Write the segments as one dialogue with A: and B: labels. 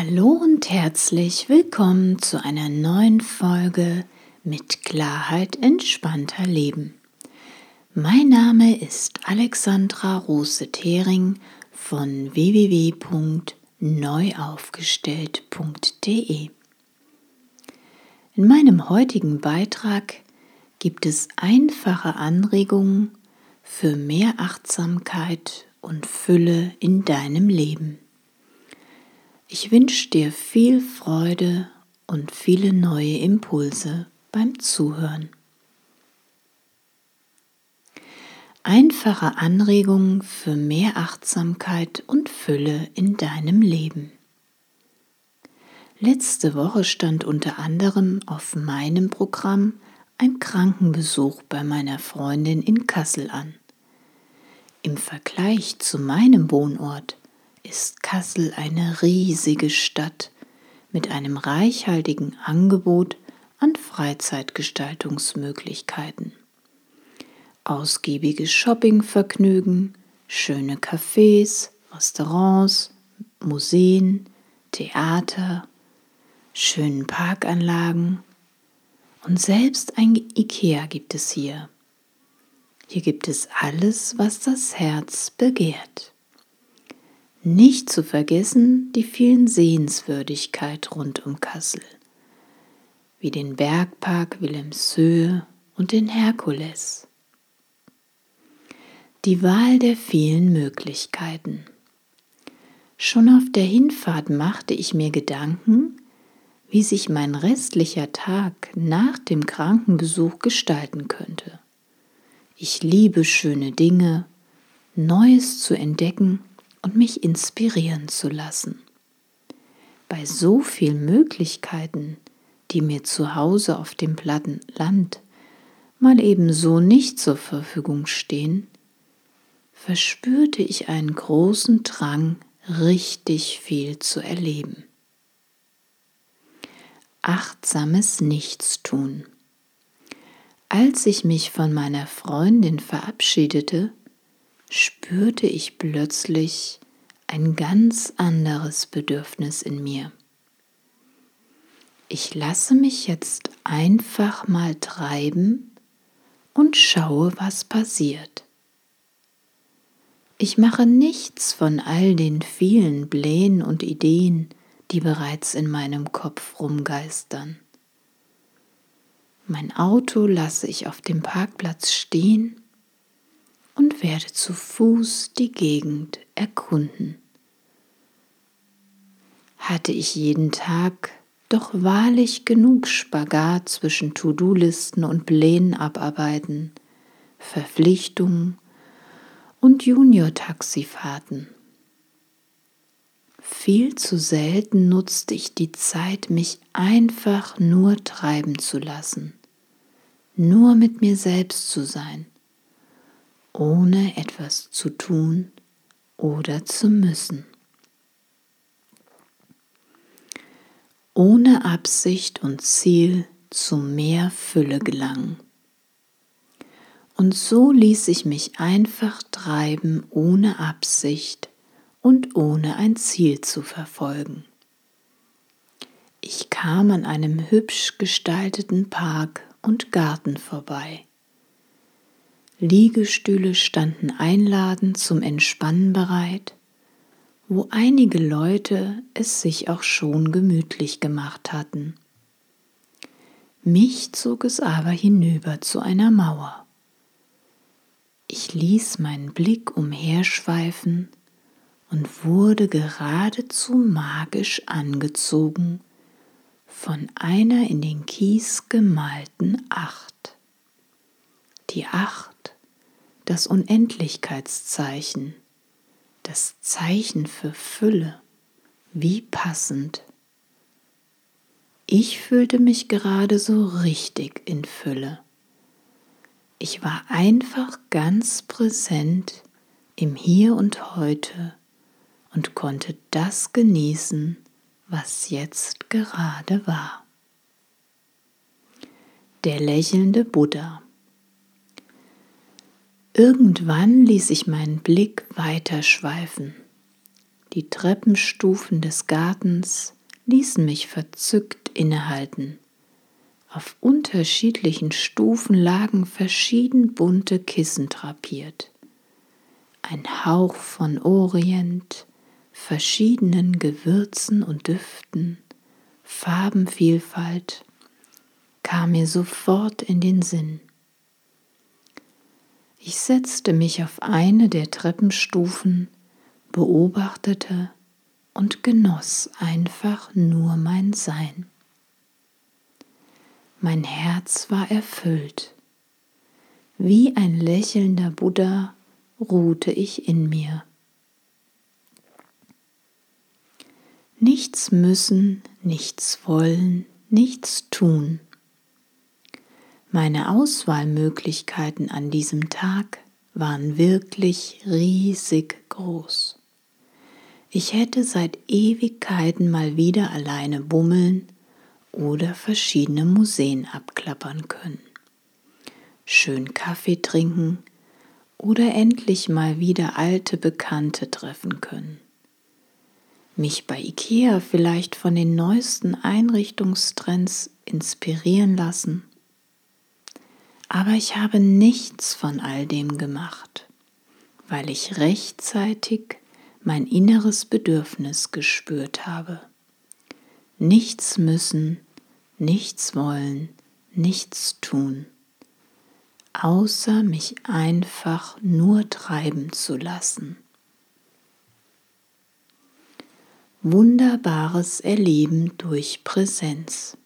A: Hallo und herzlich willkommen zu einer neuen Folge mit Klarheit entspannter Leben. Mein Name ist Alexandra Rose-Thering von www.neuaufgestellt.de. In meinem heutigen Beitrag gibt es einfache Anregungen für mehr Achtsamkeit und Fülle in deinem Leben. Ich wünsche dir viel Freude und viele neue Impulse beim Zuhören. Einfache Anregungen für mehr Achtsamkeit und Fülle in deinem Leben. Letzte Woche stand unter anderem auf meinem Programm ein Krankenbesuch bei meiner Freundin in Kassel an. Im Vergleich zu meinem Wohnort ist Kassel eine riesige Stadt mit einem reichhaltigen Angebot an Freizeitgestaltungsmöglichkeiten. Ausgiebiges Shoppingvergnügen, schöne Cafés, Restaurants, Museen, Theater, schönen Parkanlagen und selbst ein Ikea gibt es hier. Hier gibt es alles, was das Herz begehrt. Nicht zu vergessen die vielen Sehenswürdigkeiten rund um Kassel, wie den Bergpark Wilhelmshöhe und den Herkules. Die Wahl der vielen Möglichkeiten. Schon auf der Hinfahrt machte ich mir Gedanken, wie sich mein restlicher Tag nach dem Krankenbesuch gestalten könnte. Ich liebe schöne Dinge, Neues zu entdecken und mich inspirieren zu lassen. Bei so vielen Möglichkeiten, die mir zu Hause auf dem platten Land mal ebenso nicht zur Verfügung stehen, verspürte ich einen großen Drang, richtig viel zu erleben. Achtsames Nichtstun. Als ich mich von meiner Freundin verabschiedete, spürte ich plötzlich ein ganz anderes Bedürfnis in mir. Ich lasse mich jetzt einfach mal treiben und schaue, was passiert. Ich mache nichts von all den vielen Plänen und Ideen, die bereits in meinem Kopf rumgeistern. Mein Auto lasse ich auf dem Parkplatz stehen und werde zu Fuß die Gegend erkunden. Hatte ich jeden Tag doch wahrlich genug Spagat zwischen To-Do-Listen und Plänen abarbeiten, Verpflichtungen und Junior-Taxifahrten. Viel zu selten nutzte ich die Zeit, mich einfach nur treiben zu lassen, nur mit mir selbst zu sein ohne etwas zu tun oder zu müssen. Ohne Absicht und Ziel zu mehr Fülle gelangen. Und so ließ ich mich einfach treiben ohne Absicht und ohne ein Ziel zu verfolgen. Ich kam an einem hübsch gestalteten Park und Garten vorbei. Liegestühle standen einladend zum Entspannen bereit, wo einige Leute es sich auch schon gemütlich gemacht hatten. Mich zog es aber hinüber zu einer Mauer. Ich ließ meinen Blick umherschweifen und wurde geradezu magisch angezogen von einer in den Kies gemalten Acht. Die Acht das Unendlichkeitszeichen, das Zeichen für Fülle, wie passend. Ich fühlte mich gerade so richtig in Fülle. Ich war einfach ganz präsent im Hier und heute und konnte das genießen, was jetzt gerade war. Der lächelnde Buddha. Irgendwann ließ ich meinen Blick weiter schweifen. Die Treppenstufen des Gartens ließen mich verzückt innehalten. Auf unterschiedlichen Stufen lagen verschieden bunte Kissen drapiert. Ein Hauch von Orient, verschiedenen Gewürzen und Düften, Farbenvielfalt kam mir sofort in den Sinn. Ich setzte mich auf eine der Treppenstufen, beobachtete und genoss einfach nur mein Sein. Mein Herz war erfüllt. Wie ein lächelnder Buddha ruhte ich in mir. Nichts müssen, nichts wollen, nichts tun. Meine Auswahlmöglichkeiten an diesem Tag waren wirklich riesig groß. Ich hätte seit Ewigkeiten mal wieder alleine bummeln oder verschiedene Museen abklappern können. Schön Kaffee trinken oder endlich mal wieder alte Bekannte treffen können. Mich bei IKEA vielleicht von den neuesten Einrichtungstrends inspirieren lassen. Aber ich habe nichts von all dem gemacht, weil ich rechtzeitig mein inneres Bedürfnis gespürt habe. Nichts müssen, nichts wollen, nichts tun, außer mich einfach nur treiben zu lassen. Wunderbares Erleben durch Präsenz.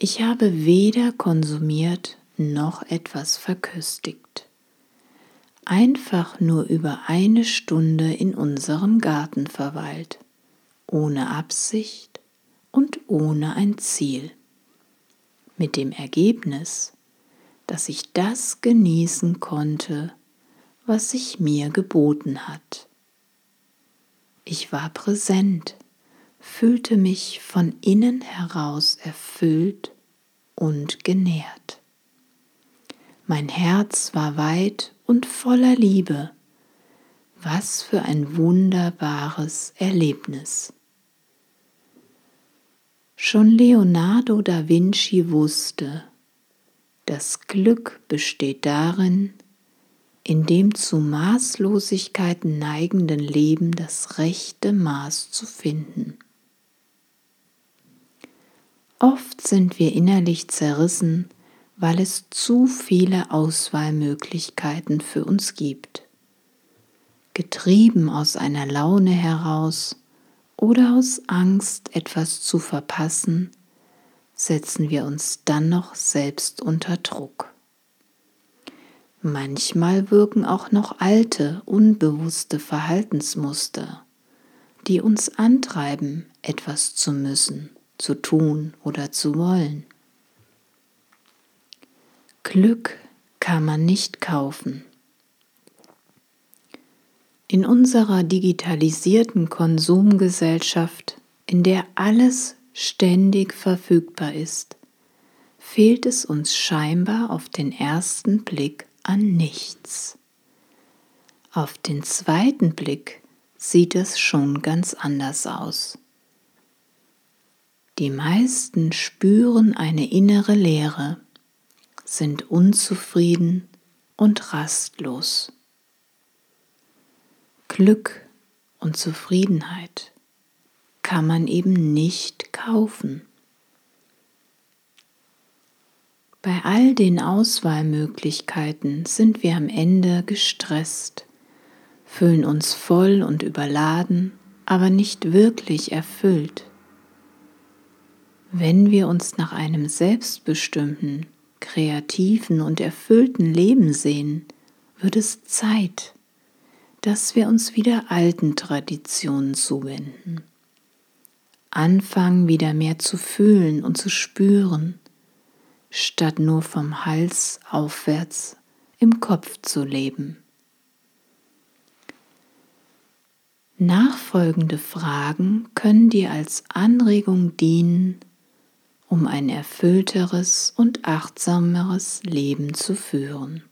A: Ich habe weder konsumiert noch etwas verköstigt. Einfach nur über eine Stunde in unserem Garten verweilt, ohne Absicht und ohne ein Ziel. Mit dem Ergebnis, dass ich das genießen konnte, was sich mir geboten hat. Ich war präsent, fühlte mich von innen heraus erfüllt und genährt. Mein Herz war weit und voller Liebe. Was für ein wunderbares Erlebnis. Schon Leonardo da Vinci wusste, das Glück besteht darin, in dem zu Maßlosigkeiten neigenden Leben das rechte Maß zu finden. Oft sind wir innerlich zerrissen, weil es zu viele Auswahlmöglichkeiten für uns gibt. Getrieben aus einer Laune heraus oder aus Angst, etwas zu verpassen, setzen wir uns dann noch selbst unter Druck. Manchmal wirken auch noch alte, unbewusste Verhaltensmuster, die uns antreiben, etwas zu müssen, zu tun oder zu wollen. Glück kann man nicht kaufen. In unserer digitalisierten Konsumgesellschaft, in der alles ständig verfügbar ist, fehlt es uns scheinbar auf den ersten Blick an nichts. Auf den zweiten Blick sieht es schon ganz anders aus. Die meisten spüren eine innere Leere, sind unzufrieden und rastlos. Glück und Zufriedenheit kann man eben nicht kaufen. Bei all den Auswahlmöglichkeiten sind wir am Ende gestresst, fühlen uns voll und überladen, aber nicht wirklich erfüllt. Wenn wir uns nach einem selbstbestimmten, kreativen und erfüllten Leben sehen, wird es Zeit, dass wir uns wieder alten Traditionen zuwenden. Anfangen wieder mehr zu fühlen und zu spüren, statt nur vom Hals aufwärts im Kopf zu leben. Nachfolgende Fragen können dir als Anregung dienen, um ein erfüllteres und achtsameres Leben zu führen.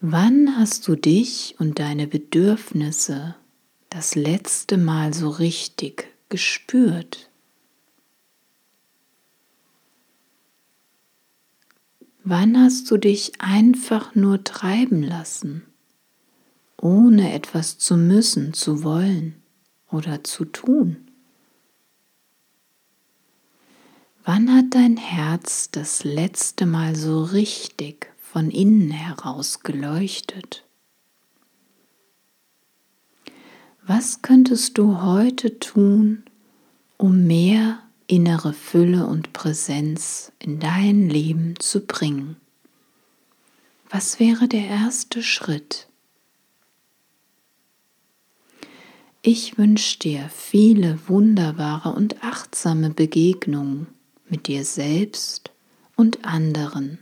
A: Wann hast du dich und deine Bedürfnisse das letzte Mal so richtig gespürt? Wann hast du dich einfach nur treiben lassen, ohne etwas zu müssen, zu wollen oder zu tun? Wann hat dein Herz das letzte Mal so richtig von innen heraus geleuchtet. Was könntest du heute tun, um mehr innere Fülle und Präsenz in dein Leben zu bringen? Was wäre der erste Schritt? Ich wünsche dir viele wunderbare und achtsame Begegnungen mit dir selbst und anderen.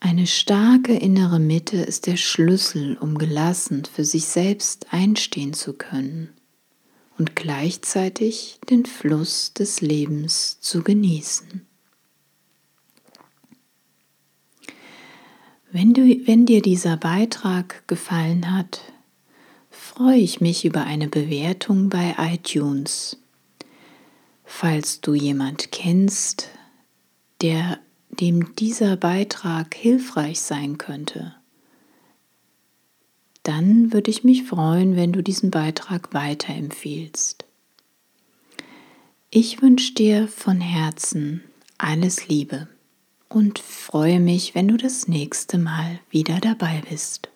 A: Eine starke innere Mitte ist der Schlüssel, um gelassen für sich selbst einstehen zu können und gleichzeitig den Fluss des Lebens zu genießen. Wenn, du, wenn dir dieser Beitrag gefallen hat, freue ich mich über eine Bewertung bei iTunes. Falls du jemand kennst, der dem dieser Beitrag hilfreich sein könnte, dann würde ich mich freuen, wenn du diesen Beitrag weiterempfiehlst. Ich wünsche dir von Herzen alles Liebe und freue mich, wenn du das nächste Mal wieder dabei bist.